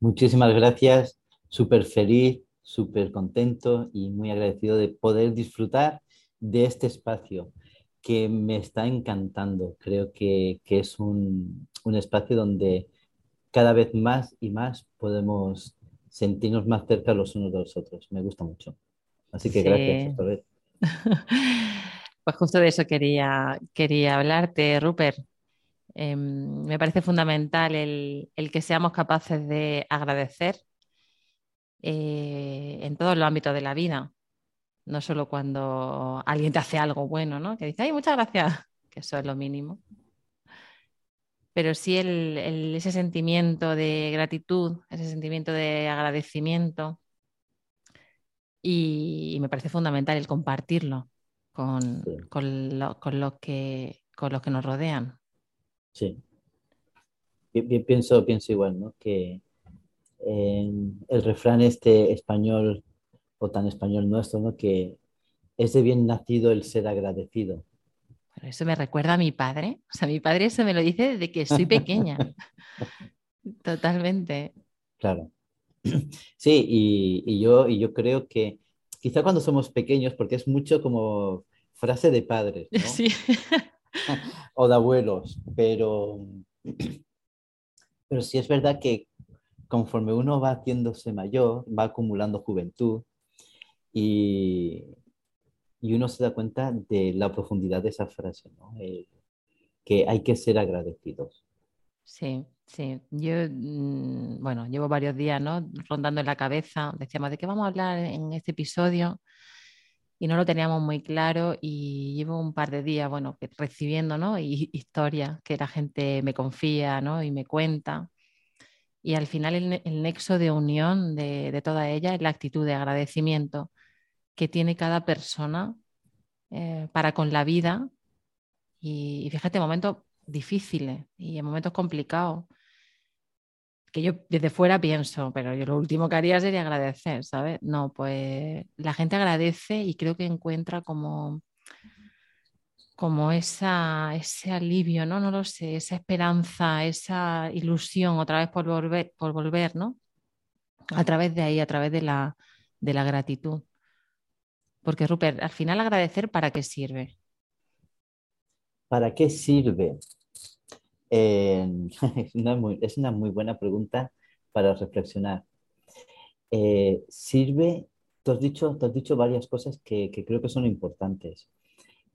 Muchísimas gracias, súper feliz, súper contento y muy agradecido de poder disfrutar de este espacio que me está encantando. Creo que, es un, espacio donde cada vez más y más podemos sentirnos más cerca los unos de los otros. Me gusta mucho. Así que gracias otra vez. Pues justo de eso quería, quería hablarte, Rupert. Em, me parece fundamental el, que seamos capaces de agradecer eh, en todos los ámbitos de la vida, no solo cuando alguien te hace algo bueno, ¿no? que dice, ay, muchas gracias, que eso es lo mínimo, pero sí ese sentimiento de gratitud, ese sentimiento de agradecimiento y, me parece fundamental el compartirlo con, con, que, con los que nos rodean. Sí. pienso, pienso igual, ¿no? Que el refrán este español o tan español nuestro, ¿no? Que es de bien nacido el ser agradecido. Bueno, eso me recuerda a mi padre. O sea, mi padre eso me lo dice desde que soy pequeña. Totalmente. Claro. Sí, y, yo, y yo creo que quizá cuando somos pequeños, porque es mucho como frase de padres, ¿no? Sí. o de abuelos, pero, pero sí es verdad que conforme uno va haciéndose mayor, va acumulando juventud y, y uno se da cuenta de la profundidad de esa frase, ¿no? que hay que ser agradecidos. Sí, sí. Yo, mm, bueno, llevo varios días. Rondando en la cabeza. Decíamos, ¿de qué vamos a hablar en este episodio? Y no lo teníamos muy claro y llevo un par de días, bueno, recibiendo, ¿no? historias que la gente me confía, ¿no? Y me cuenta. Y al final el, nexo de unión de, de, toda ella es la actitud de agradecimiento que tiene cada persona eh, para con la vida. Y, y fíjate, momentos difíciles y en momentos complicados que yo desde fuera pienso, pero yo lo último que haría sería agradecer, ¿sabes? No, pues la gente agradece y creo que encuentra como, como esa, ese alivio, ¿no? No lo sé, esa esperanza, esa ilusión otra vez por volver, por volver, ¿no? A través de ahí, a través de la, de la gratitud. Porque, Rupert, al final agradecer, ¿para qué sirve? ¿Para qué sirve? es, una muy, buena pregunta para reflexionar. Eh, sirve, tú has, dicho, has dicho varias cosas que, creo que son importantes.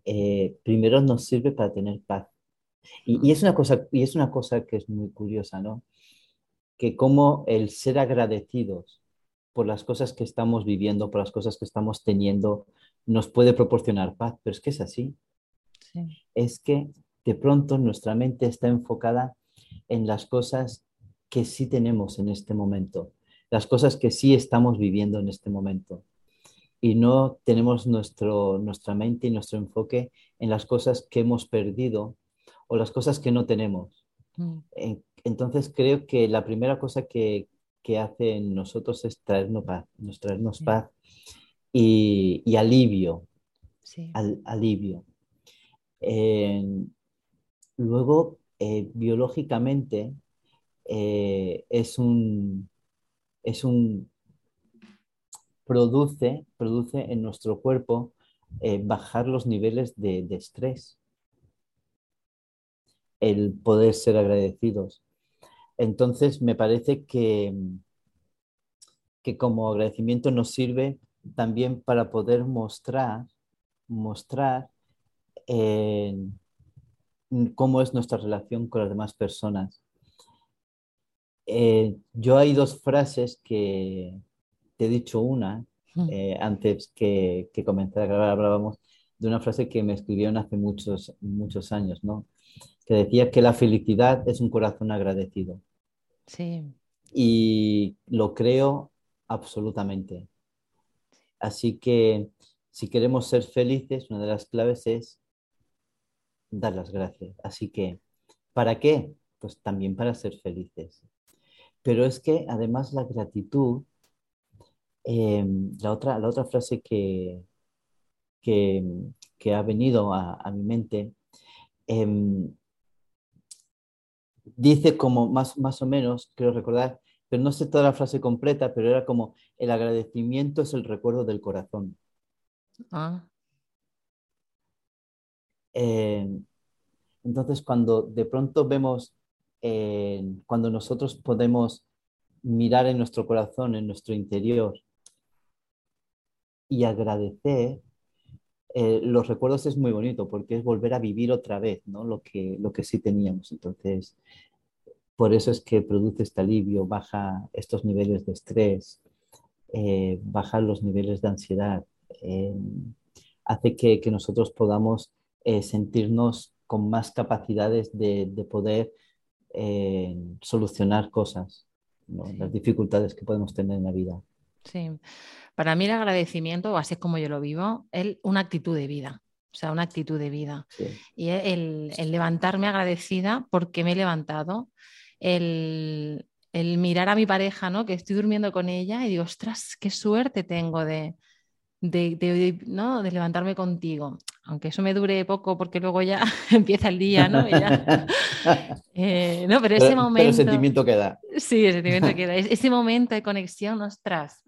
Eh, primero nos sirve para tener paz. Y, es una cosa, y es una cosa que es muy curiosa, ¿no? Que como el ser agradecidos por las cosas que estamos viviendo, por las cosas que estamos teniendo, nos puede proporcionar paz, pero es que es así. Es que de pronto nuestra mente está enfocada en las cosas que sí tenemos en este momento, las cosas que sí estamos viviendo en este momento. Y no tenemos nuestro, nuestra mente y nuestro enfoque en las cosas que hemos perdido o las cosas que no tenemos. Mm. Entonces creo que la primera cosa que, que hace en nosotros es traernos paz, traernos paz y, alivio. alivio. Luego, eh, biológicamente, eh, es un, es un produce, produce en nuestro cuerpo eh, bajar los niveles de, estrés, el poder ser agradecidos. Entonces, me parece que, que como agradecimiento nos sirve también para poder mostrar, mostrar cómo es nuestra relación con las demás personas. Eh, yo hay dos frases que te he dicho una, hmm. eh, antes que, que comenzara a grabar hablábamos de una frase que me escribieron hace muchos, muchos años, ¿no? Que decía que la felicidad es un corazón agradecido. Sí, y lo creo absolutamente. Así que si queremos ser felices, una de las claves es dar las gracias. Así que, ¿para qué? Pues también para ser felices. Pero es que además la gratitud, em, la, otra, la otra frase que, que, ha venido a, mi mente, em, dice como más, más o menos, quiero recordar, pero no sé toda la frase completa, pero era como, el agradecimiento es el recuerdo del corazón. Ah. Em, entonces, cuando de pronto vemos, cuando nosotros podemos mirar en nuestro corazón, en nuestro interior, y agradecer, eh, los recuerdos es muy bonito porque es volver a vivir otra vez ¿no? lo, que, lo que sí teníamos. Entonces, por eso es que produce este alivio, baja estos niveles de estrés, eh, baja los niveles de ansiedad, eh, hace que, que, nosotros podamos sentirnos con más capacidades de, de poder solucionar cosas, las dificultades que podemos tener en la vida. Sí, para mí el agradecimiento, así es como yo lo vivo, es una actitud de vida. O sea, una actitud de vida. Y el, levantarme agradecida porque me he levantado, el, mirar a mi pareja, ¿no? Que estoy durmiendo con ella y digo, ostras, qué suerte tengo de, ¿no? de levantarme contigo. Aunque eso me dure poco porque luego ya empieza el día, ¿no? Eh, no pero ese momento... el sentimiento queda. Sí, el sentimiento queda. Ese momento de conexión, ostras,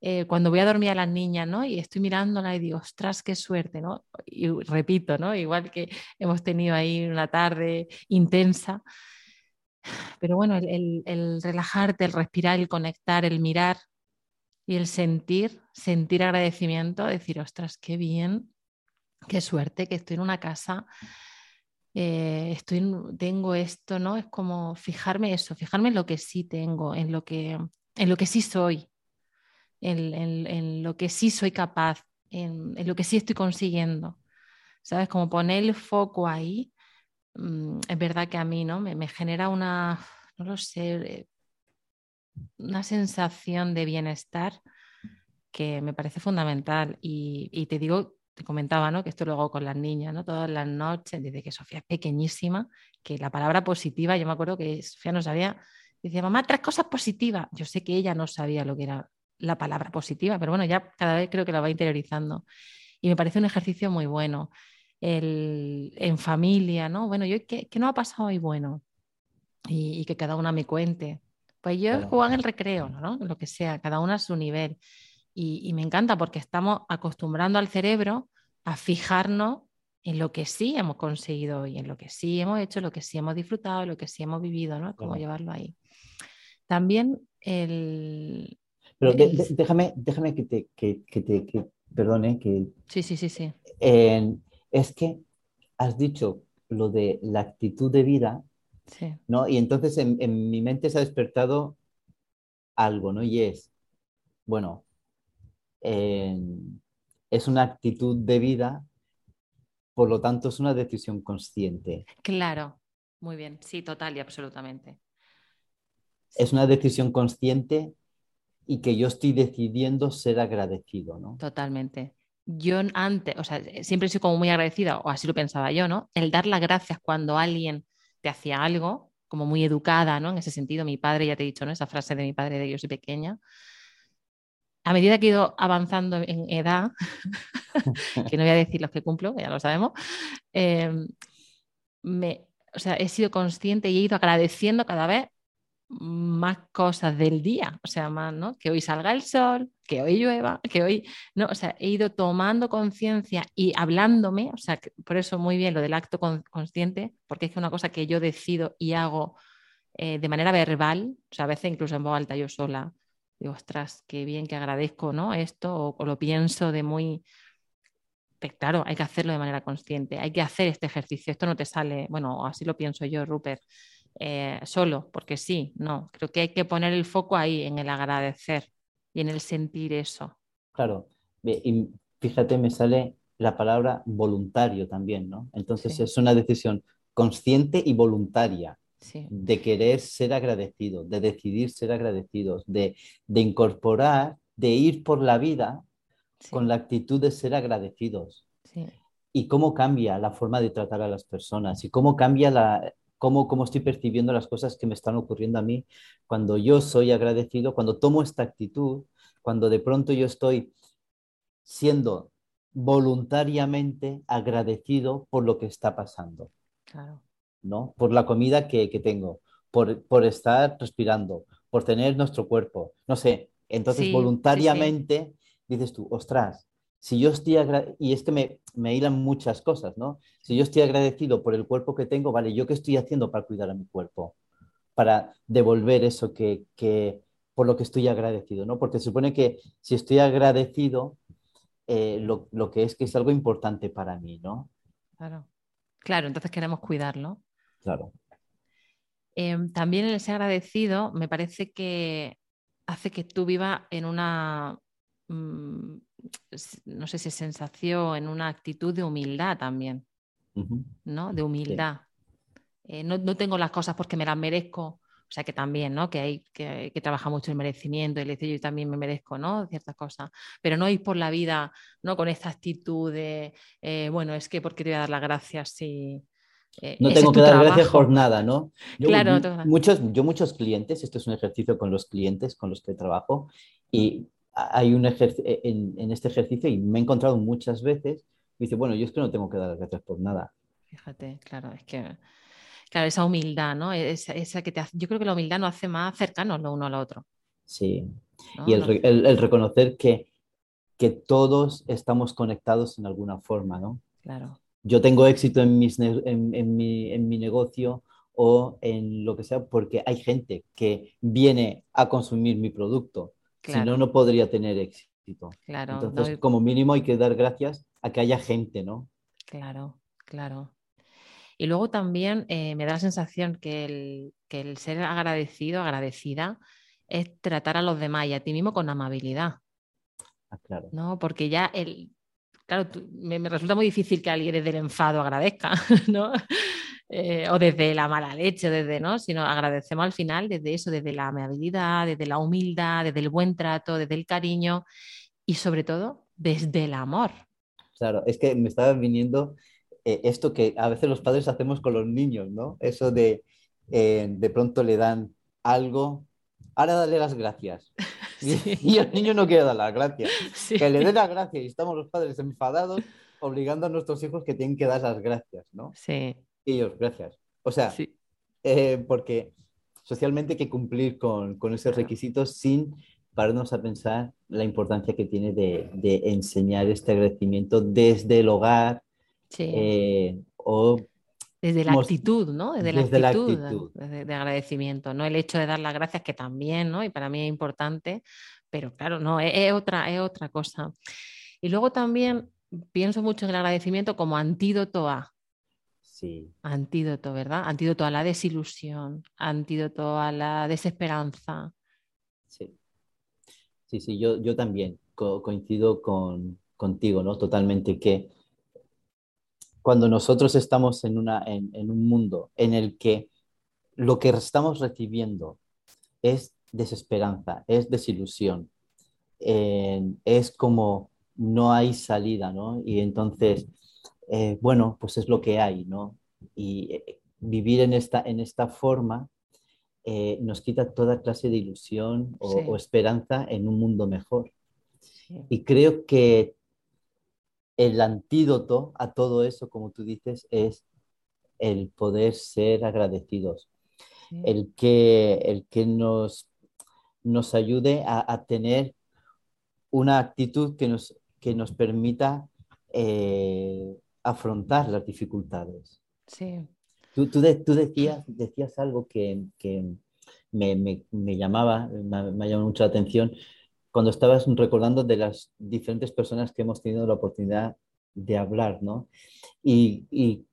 eh, cuando voy a dormir a las niñas, ¿no? Y estoy mirándola y digo, ostras, qué suerte, ¿no? Y repito, ¿no? Igual que hemos tenido ahí una tarde intensa. Pero bueno, el, relajarte, el respirar, el conectar, el mirar y el sentir, sentir agradecimiento, decir, ostras, qué bien, qué suerte que estoy en una casa, eh, estoy, tengo esto, ¿no? Es como fijarme eso, fijarme en lo que sí tengo, en lo que, en lo que sí soy, en, lo que sí soy capaz, en, lo que sí estoy consiguiendo. ¿Sabes? Como poner el foco ahí, mm, es verdad que a mí ¿no? Me, genera una, no lo sé, eh, una sensación de bienestar que me parece fundamental. Y, te digo, te comentaba, ¿no? Que esto lo con las niñas, ¿no? Todas las noches, desde que Sofía es pequeñísima, que la palabra positiva, yo me acuerdo que Sofía no sabía, decía, mamá, tres cosas positivas. Yo sé que ella no sabía lo que era la palabra positiva, pero bueno, ya cada vez creo que la va interiorizando. Y me parece un ejercicio muy bueno. El, en familia, ¿no? Bueno, yo, ¿qué, qué no ha pasado hoy bueno? Y, que cada una me cuente. Pues yo he jugado en el recreo, ¿no? Lo que sea, cada una a su nivel. Y, y me encanta porque estamos acostumbrando al cerebro a fijarnos en lo que sí hemos conseguido hoy, en lo que sí hemos hecho, lo que sí hemos disfrutado, lo que sí hemos vivido, ¿no? Cómo llevarlo ahí. También el, pero déjame, déjame que te, que, te perdone, que... Sí, sí, sí, sí. es que has dicho lo de la actitud de vida, sí. ¿no? Y entonces en, mi mente se ha despertado algo, ¿no? Y es, bueno, es una actitud de vida, por lo tanto es una decisión consciente. Claro, muy bien, sí, total y absolutamente. Es una decisión consciente y que yo estoy decidiendo ser agradecido, ¿no? Totalmente. Yo antes, o sea, siempre he sido como muy agradecida, o así lo pensaba yo, ¿no? El dar las gracias cuando alguien te hacía algo, como muy educada, ¿no? En ese sentido, mi padre, ya te he dicho, ¿no? Esa frase de mi padre de que yo soy pequeña. A medida que he ido avanzando en edad, que no voy a decir los que cumplo, ya lo sabemos, em, me, o sea, he sido consciente y he ido agradeciendo cada vez más cosas del día, o sea, más, ¿no? Que hoy salga el sol, que hoy llueva, que hoy, ¿no? O sea, he ido tomando conciencia y hablándome, o sea, por eso muy bien lo del acto consciente, porque es una cosa que yo decido y hago eh, de manera verbal, o sea, a veces incluso en voz alta yo sola, digo, ostras, qué bien que agradezco, ¿no? Esto, o, lo pienso de muy... Claro, hay que hacerlo de manera consciente, hay que hacer este ejercicio, esto no te sale, bueno, así lo pienso yo, Rupert, eh, solo, porque sí, no, creo que hay que poner el foco ahí, en el agradecer y en el sentir eso. Claro, y fíjate, me sale la palabra voluntario también, ¿no? Entonces es una decisión consciente y voluntaria. de querer ser agradecidos, de decidir ser agradecidos, de, incorporar, de ir por la vida con la actitud de ser agradecidos. Y cómo cambia la forma de tratar a las personas y cómo cambia la, cómo, cómo estoy percibiendo las cosas que me están ocurriendo a mí cuando yo soy agradecido, cuando tomo esta actitud, cuando de pronto yo estoy siendo voluntariamente agradecido por lo que está pasando. Claro. ¿no? Por la comida que, tengo, por, estar respirando, por tener nuestro cuerpo, no sé. Entonces, voluntariamente dices tú, ostras, si yo estoy y es que me, me hilan muchas cosas, ¿no? Si yo estoy agradecido por el cuerpo que tengo, vale, ¿yo qué estoy haciendo para cuidar a mi cuerpo? Para devolver eso que, que por lo que estoy agradecido, ¿no? Porque se supone que si estoy agradecido, eh, lo, lo, que es que es algo importante para mí, ¿no? Claro. Claro, entonces queremos cuidarlo. Claro. Em, también el ser agradecido me parece que hace que tú vivas en una, mm, no sé si sensación, en una actitud de humildad también, ¿no? De humildad. Eh, no, no, tengo las cosas porque me las merezco, o sea que también, ¿no? Que hay que, que trabaja mucho el merecimiento y le dice yo también me merezco, ¿no? Ciertas cosas. Pero no ir por la vida, ¿no? Con esta actitud de, eh, bueno, es que porque te voy a dar las gracias si... Eh, no tengo que dar gracias por nada, ¿no? Yo, claro. Muchos, yo muchos clientes, esto es un ejercicio con los clientes con los que trabajo y hay un ejercicio en, en, este ejercicio y me he encontrado muchas veces, y dice, bueno, yo es que no tengo que dar gracias por nada. Fíjate, claro, es que Claro, esa humildad, ¿no? Esa, que te yo creo que la humildad nos hace más cercanos lo uno al otro. Sí. Y el, reconocer que, que todos estamos conectados en alguna forma, ¿no? Claro. Yo tengo éxito en, mis, en, mi, negocio o en lo que sea porque hay gente que viene a consumir mi producto. Si no, no podría tener éxito. Claro. Entonces, como mínimo hay que dar gracias a que haya gente, ¿no? Claro, claro. Y luego también eh, me da la sensación que el, ser agradecido, agradecida, es tratar a los demás y a ti mismo con amabilidad. Ah, claro. ¿no? Porque ya el, claro, me, resulta muy difícil que alguien desde el enfado agradezca, ¿no? Eh, o desde la mala leche, desde, ¿no? Sino agradecemos al final desde eso, desde la amabilidad, desde la humildad, desde el buen trato, desde el cariño y sobre todo desde el amor. Claro, es que me estaba viniendo eh, esto que a veces los padres hacemos con los niños, ¿no? Eso de eh, de pronto le dan algo, ahora dale las gracias. Y, el niño no quiere dar las gracias. Que le dé las gracias y estamos los padres enfadados obligando a nuestros hijos que tienen que dar las gracias, ¿no? Sí. Y ellos, gracias. O sea, eh, porque socialmente hay que cumplir con, con esos requisitos sin pararnos a pensar la importancia que tiene de, de enseñar este agradecimiento desde el hogar, eh, o desde la actitud, ¿no? Desde, la actitud, De, agradecimiento, ¿no? El hecho de dar las gracias, que también, ¿no? Y para mí es importante, pero claro, no, es, otra, es otra cosa. Y luego también pienso mucho en el agradecimiento como antídoto a. Sí. Antídoto, ¿verdad? Antídoto a la desilusión, antídoto a la desesperanza. Sí. Sí, sí, yo, yo también coincido con, contigo, ¿no? Totalmente que cuando nosotros estamos en, una, en, un mundo en el que lo que estamos recibiendo es desesperanza, es desilusión, es como no hay salida, ¿no? Y entonces, eh, bueno, pues es lo que hay, ¿no? Y eh, vivir en esta, en esta forma eh, nos quita toda clase de ilusión o, esperanza en un mundo mejor. Y creo que el antídoto a todo eso, como tú dices, es el poder ser agradecidos, el, que, el que nos, nos ayude a, tener una actitud que nos, que nos permita eh, afrontar las dificultades. Sí. Tú, tú, decías, decías algo que, me, llamaba, me, me, llamado mucho la atención, cuando estabas recordando de las diferentes personas que hemos tenido la oportunidad de hablar, ¿no? Y,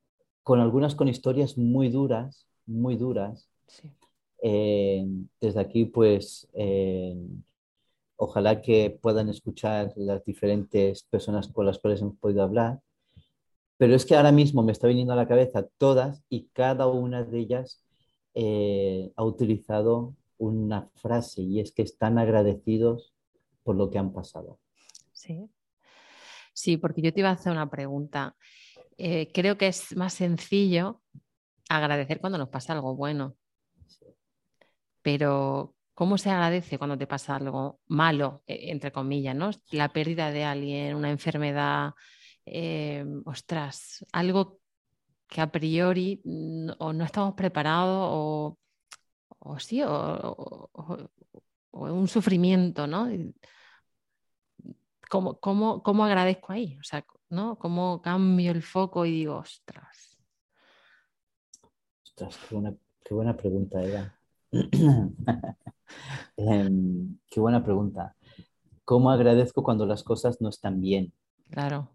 con algunas con historias muy duras, muy duras. Sí. Eh, desde aquí, pues, eh, ojalá que puedan escuchar las diferentes personas con las cuales hemos podido hablar. Pero es que ahora mismo me está viniendo a la cabeza todas y cada una de ellas eh, ha utilizado una frase y es que están agradecidos por lo que han pasado. Sí. Sí, porque yo te iba a hacer una pregunta. Eh, creo que es más sencillo agradecer cuando nos pasa algo bueno. Pero, ¿cómo se agradece cuando te pasa algo malo, e, entre comillas, ¿no? La pérdida de alguien, una enfermedad, eh, ostras, algo que a priori o no estamos preparados o, o sí, o, un sufrimiento, ¿no? ¿Cómo, cómo, agradezco ahí? O sea, ¿no? ¿Cómo cambio el foco y digo, ostras? Ostras, qué buena, pregunta, Eva. Em, qué buena pregunta. ¿Cómo agradezco cuando las cosas no están bien? Claro.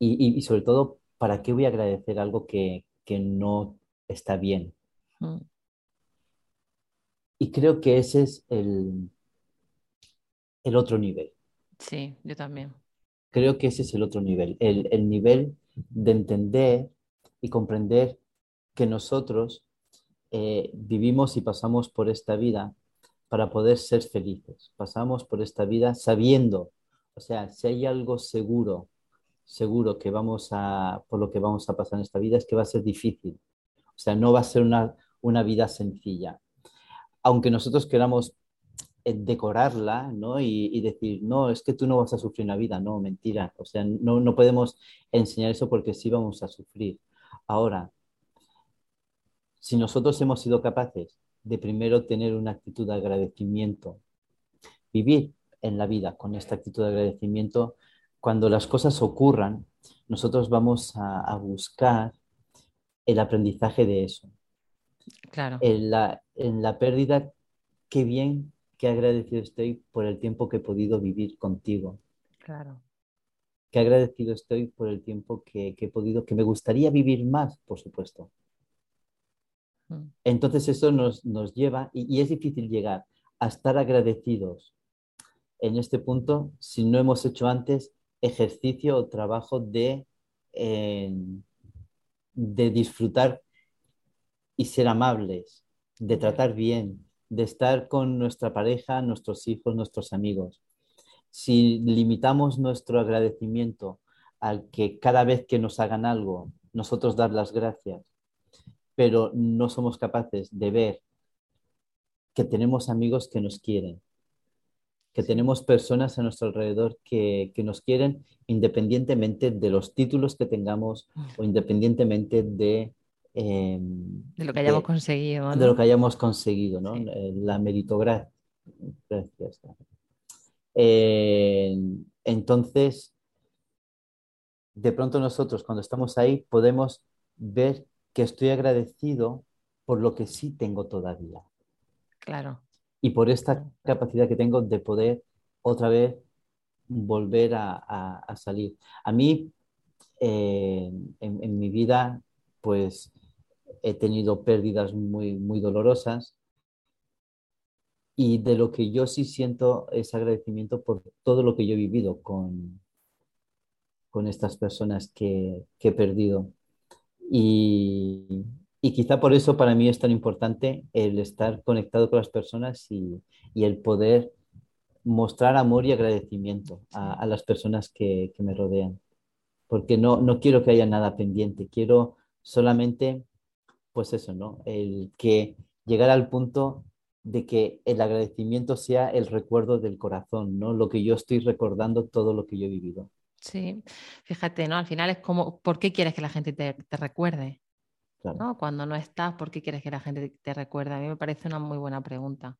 Y, sobre todo, ¿para qué voy a agradecer algo que, no está bien? Mm. Y creo que ese es el, el otro nivel. Sí, yo también. Creo que ese es el otro nivel, el, el nivel de entender y comprender que nosotros eh, vivimos y pasamos por esta vida para poder ser felices. Pasamos por esta vida sabiendo, o sea, si hay algo seguro, seguro que vamos a, por lo que vamos a pasar en esta vida, es que va a ser difícil. O sea, no va a ser una, una vida sencilla. Aunque nosotros queramos decorarla, ¿no? Y, decir, no, es que tú no vas a sufrir una vida, no, mentira. O sea, no, no podemos enseñar eso porque sí vamos a sufrir. Ahora, si nosotros hemos sido capaces de primero tener una actitud de agradecimiento, vivir en la vida con esta actitud de agradecimiento, cuando las cosas ocurran, nosotros vamos a, buscar el aprendizaje de eso. Claro. En la, en la pérdida, qué bien, qué agradecido estoy por el tiempo que he podido vivir contigo. Claro. Qué agradecido estoy por el tiempo que, que he podido, que me gustaría vivir más, por supuesto. Mm. Entonces eso nos, lleva, y, es difícil llegar a estar agradecidos en este punto si no hemos hecho antes ejercicio o trabajo de, eh, de disfrutar y ser amables, de tratar bien, de estar con nuestra pareja, nuestros hijos, nuestros amigos. Si limitamos nuestro agradecimiento al que cada vez que nos hagan algo, nosotros dar las gracias, pero no somos capaces de ver que tenemos amigos que nos quieren, que tenemos personas a nuestro alrededor que, nos quieren independientemente de los títulos que tengamos o independientemente de... Em, de lo que hayamos conseguido. De lo que hayamos conseguido, ¿no? La meritocracia. Eh, entonces, de pronto nosotros cuando estamos ahí podemos ver que estoy agradecido por lo que sí tengo todavía. Claro. Y por esta capacidad que tengo de poder otra vez volver a, salir. A mí, eh, en, mi vida, pues he tenido pérdidas muy, muy dolorosas y de lo que yo sí siento es agradecimiento por todo lo que yo he vivido con, con estas personas que, que he perdido. Y, quizá por eso para mí es tan importante el estar conectado con las personas y, el poder mostrar amor y agradecimiento a, las personas que, me rodean. Porque no, no quiero que haya nada pendiente, quiero solamente, pues eso, ¿no? El que llegar al punto de que el agradecimiento sea el recuerdo del corazón, ¿no? Lo que yo estoy recordando, todo lo que yo he vivido. Sí, fíjate, ¿no? Al final es como, ¿por qué quieres que la gente te, recuerde? ¿no? Cuando no estás, ¿por qué quieres que la gente te recuerde? A mí me parece una muy buena pregunta.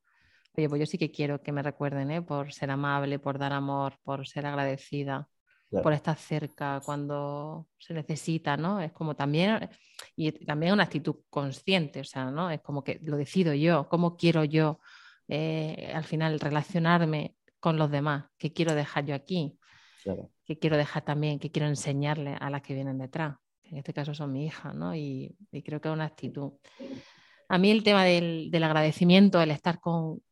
Oye, pues yo sí que quiero que me recuerden, ¿eh? Por ser amable, por dar amor, por ser agradecida, por estar cerca cuando se necesita, ¿no? Es como también, y también una actitud consciente, o sea, ¿no? Es como que lo decido yo, cómo quiero yo eh, al final relacionarme con los demás, qué quiero dejar yo aquí. Que quiero dejar también, que quiero enseñarle a las que vienen detrás. En este caso son mi hija, ¿no? Y, creo que es una actitud. A mí el tema del, agradecimiento, el estar con,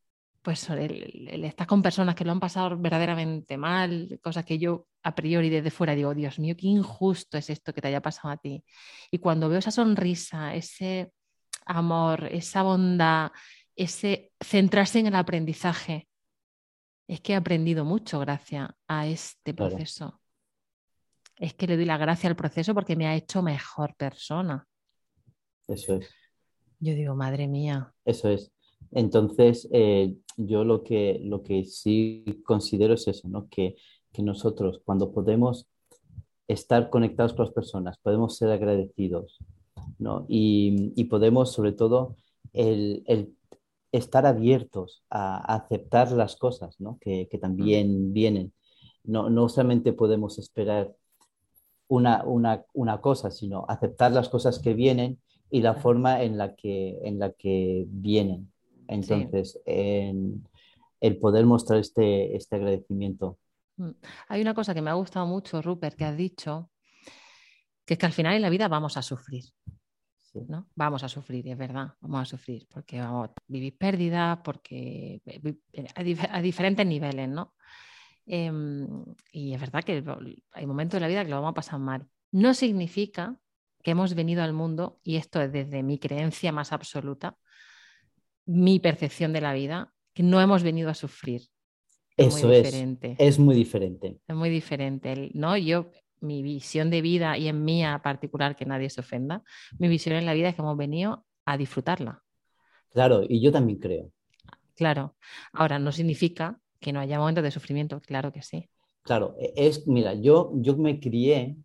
pues el, estar con personas que lo han pasado verdaderamente mal, cosas que yo a priori desde fuera digo, Dios mío, qué injusto es esto que te haya pasado a ti. Y cuando veo esa sonrisa, ese, amor, esa bondad, ese centrarse en el aprendizaje. Es que he aprendido mucho gracias a este proceso. Es que le doy la gracia al proceso porque me ha hecho mejor persona. Eso es. Yo digo, madre mía. Eso es. Entonces, eh, yo lo que, lo que sí considero es eso, ¿no? Que, que nosotros cuando podemos estar conectados con las personas, podemos ser agradecidos, ¿no? Y, y podemos, sobre todo, el, el, estar abiertos a, aceptar las cosas, ¿no? Que, que también vienen. No, no solamente podemos esperar una, una, una, cosa, sino aceptar las cosas que vienen y la forma en la que, en la que vienen. Entonces, sí. en, el poder mostrar este, este agradecimiento. Mm. Hay una cosa que me ha gustado mucho, Rupert, que has dicho, que es que al final en la vida vamos a sufrir. ¿no? Vamos a sufrir, es verdad, vamos a sufrir, porque vamos a vivir pérdidas, porque a, dif a diferentes niveles, ¿no? Eh, y es verdad que hay momentos de la vida que lo vamos a pasar mal. No significa que hemos venido al mundo, y esto es desde mi creencia más absoluta, mi percepción de la vida, que no hemos venido a sufrir. Es Eso muy es, diferente. es muy diferente. Es muy diferente, ¿no? Yo, mi visión de vida, y en mía particular, que nadie se ofenda, mi visión en la vida es que hemos venido a disfrutarla. Claro, y yo también creo. Claro. Ahora, no significa que no haya momentos de sufrimiento, claro que sí. Claro, e, es, mira, yo, yo me crié,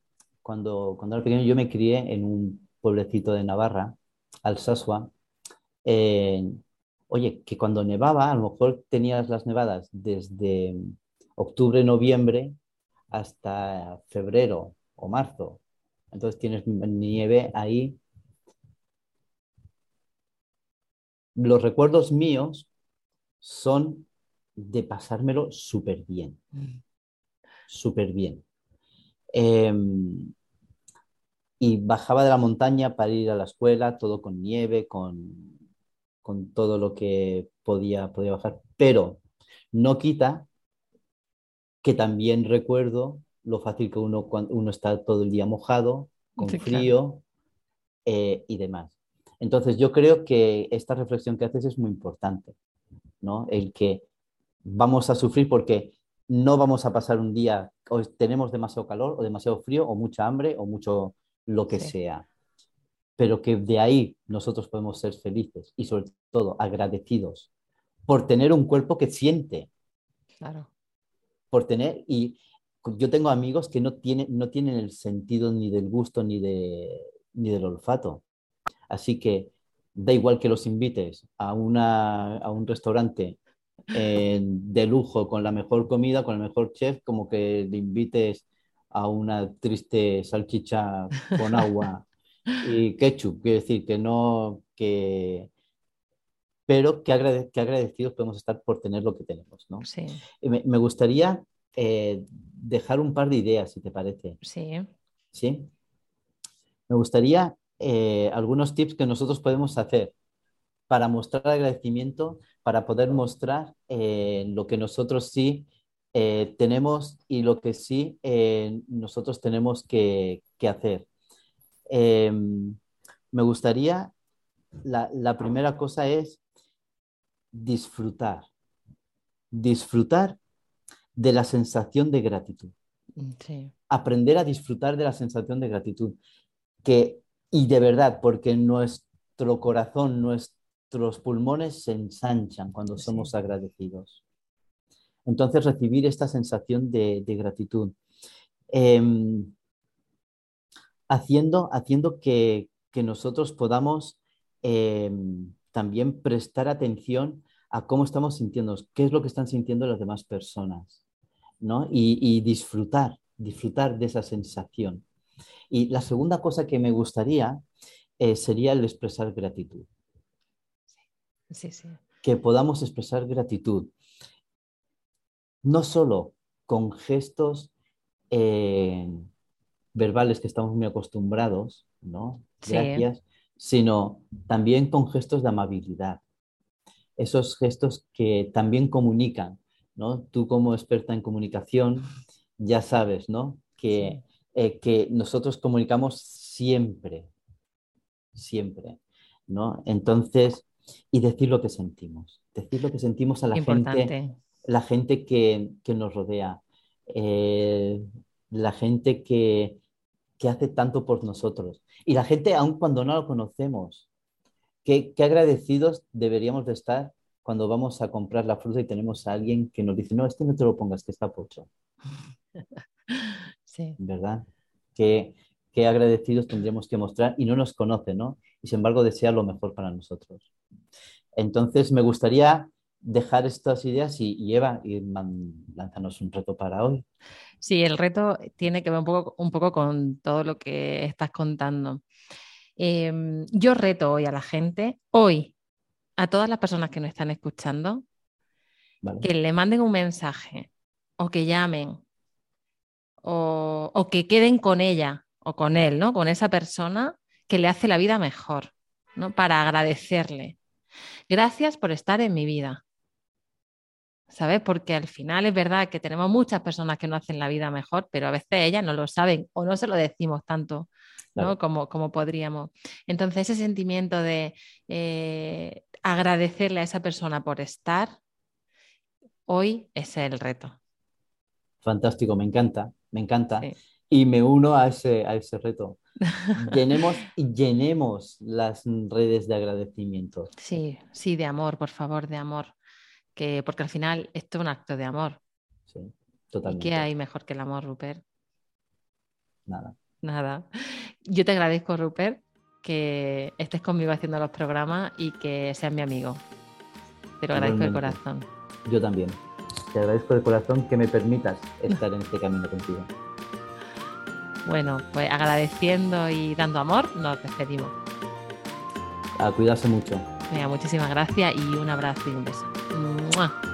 cuando, cuando era pequeño, yo me crié en un pueblecito de Navarra, Alsasua, eh, oye, que cuando nevaba, a lo mejor tenías las nevadas desde octubre, noviembre hasta febrero o marzo. Entonces tienes nieve ahí. Los recuerdos míos son de pasármelo súper bien. Mm. Súper bien. Eh, y bajaba de la montaña para ir a la escuela, todo con nieve, con, con todo lo que podía, podía bajar. Pero no quita que también recuerdo lo fácil que uno, cuando uno está todo el día mojado, con sí, frío claro. eh, y demás. Entonces yo creo que esta reflexión que haces es muy importante, ¿no? El que vamos a sufrir porque no vamos a pasar un día, o tenemos demasiado calor, o demasiado frío, o mucha hambre, o mucho lo que sí. sea. Pero que de ahí nosotros podemos ser felices y sobre todo agradecidos por tener un cuerpo que siente. Claro. Por tener, y yo tengo amigos que no tienen, no tienen el sentido ni del gusto ni, de, ni del olfato. Así que da igual que los invites a, una, a un restaurante eh, de lujo con la mejor comida, con el mejor chef, como que le invites a una triste salchicha con agua y ketchup, quiero decir que no, que... Pero que, agrade que agradecidos podemos estar por tener lo que tenemos, ¿no? Sí. Me, me, gustaría eh, dejar un par de ideas, si te parece. Sí. Sí. Me gustaría eh, algunos tips que nosotros podemos hacer para mostrar agradecimiento, para poder mostrar eh, lo que nosotros sí tenemos y lo que sí nosotros tenemos que, que hacer. Eh, me gustaría, la, la, primera cosa es disfrutar, disfrutar de la sensación de gratitud. Sí. Aprender a disfrutar de la sensación de gratitud. Que, y de verdad, porque nuestro corazón, nuestros pulmones se ensanchan cuando sí. somos agradecidos. Entonces, recibir esta sensación de, de gratitud. Eh, haciendo, haciendo que, que, nosotros podamos eh, también prestar atención a cómo estamos sintiéndonos, qué es lo que están sintiendo las demás personas, ¿no? Y, y disfrutar, disfrutar de esa sensación. Y la segunda cosa que me gustaría eh, sería el expresar gratitud. Sí, sí. Que podamos expresar gratitud no solo con gestos eh, verbales que estamos muy acostumbrados, ¿no? Gracias, sí. sino también con gestos de amabilidad. Esos gestos que también comunican, ¿no? Tú como experta en comunicación ya sabes, ¿no? Que, sí. eh, que nosotros comunicamos siempre, siempre. ¿no? Entonces, y decir lo que sentimos, decir lo que sentimos a la gente, la gente que, nos rodea, eh, la gente que, que hace tanto por nosotros. Y la gente, aun cuando no lo conocemos, qué, agradecidos deberíamos de estar cuando vamos a comprar la fruta y tenemos a alguien que nos dice, no, este no te lo pongas, que está pocho. Sí. ¿Verdad? Qué, qué agradecidos tendríamos que mostrar y no nos conoce, ¿no? Y sin embargo desea lo mejor para nosotros. Entonces, me gustaría dejar estas ideas y, Eva, y lánzanos un reto para hoy. Sí, el reto tiene que ver un poco, un poco con todo lo que estás contando. Em, yo reto hoy a la gente, hoy, a todas las personas que nos están escuchando, que le manden un mensaje o que llamen o, o, que queden con ella o con él, ¿no? Con esa persona que le hace la vida mejor, ¿no? Para agradecerle. Gracias por estar en mi vida. ¿Sabes? Porque al final es verdad que tenemos muchas personas que no hacen la vida mejor, pero a veces ellas no lo saben o no se lo decimos tanto ¿no? como, como, podríamos. Entonces, ese sentimiento de eh, agradecerle a esa persona por estar, hoy es el reto. Fantástico, me encanta, me encanta. Y me uno a ese, a ese reto. llenemos, llenemos las redes de agradecimiento. Sí, sí, de amor, por favor, de amor porque al final esto es un acto de amor. Sí, totalmente. ¿Y qué hay mejor que el amor, Rupert? Nada. Nada. Yo te agradezco, Rupert, que estés conmigo haciendo los programas y que seas mi amigo. Te lo agradezco de corazón. Yo también. Te agradezco de corazón que me permitas estar en este camino contigo. Bueno, pues agradeciendo y dando amor, nos despedimos. A cuidarse mucho. Venga, muchísimas gracias y un abrazo y un beso. 哇。